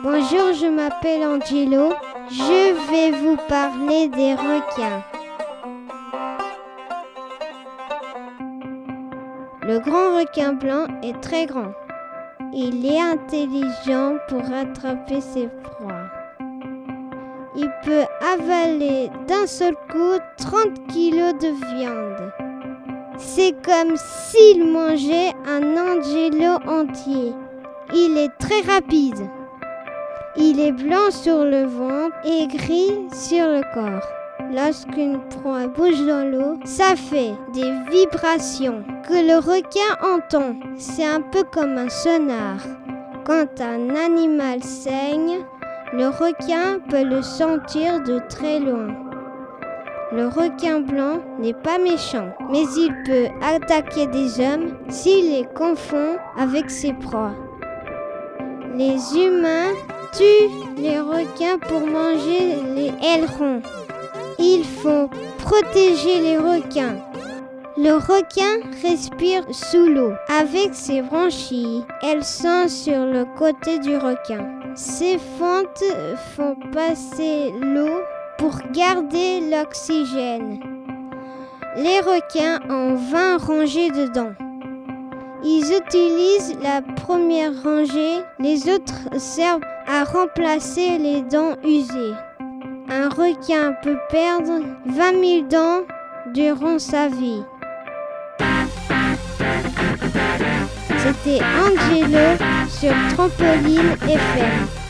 Bonjour, je m'appelle Angelo. Je vais vous parler des requins. Le grand requin blanc est très grand. Il est intelligent pour attraper ses proies. Il peut avaler d'un seul coup 30 kilos de viande. C'est comme s'il mangeait un angelo entier. Il est très rapide. Il est blanc sur le ventre et gris sur le corps. Lorsqu'une proie bouge dans l'eau, ça fait des vibrations que le requin entend. C'est un peu comme un sonar. Quand un animal saigne, le requin peut le sentir de très loin. Le requin blanc n'est pas méchant, mais il peut attaquer des hommes s'il les confond avec ses proies. Les humains les requins pour manger les ailerons? Il faut protéger les requins. Le requin respire sous l'eau. Avec ses branchies, elles sont sur le côté du requin. Ses fentes font passer l'eau pour garder l'oxygène. Les requins ont 20 rangées de dents. Ils utilisent la première rangée, les autres servent à remplacer les dents usées. Un requin peut perdre 20 000 dents durant sa vie. C'était Angelo sur Trampoline FM.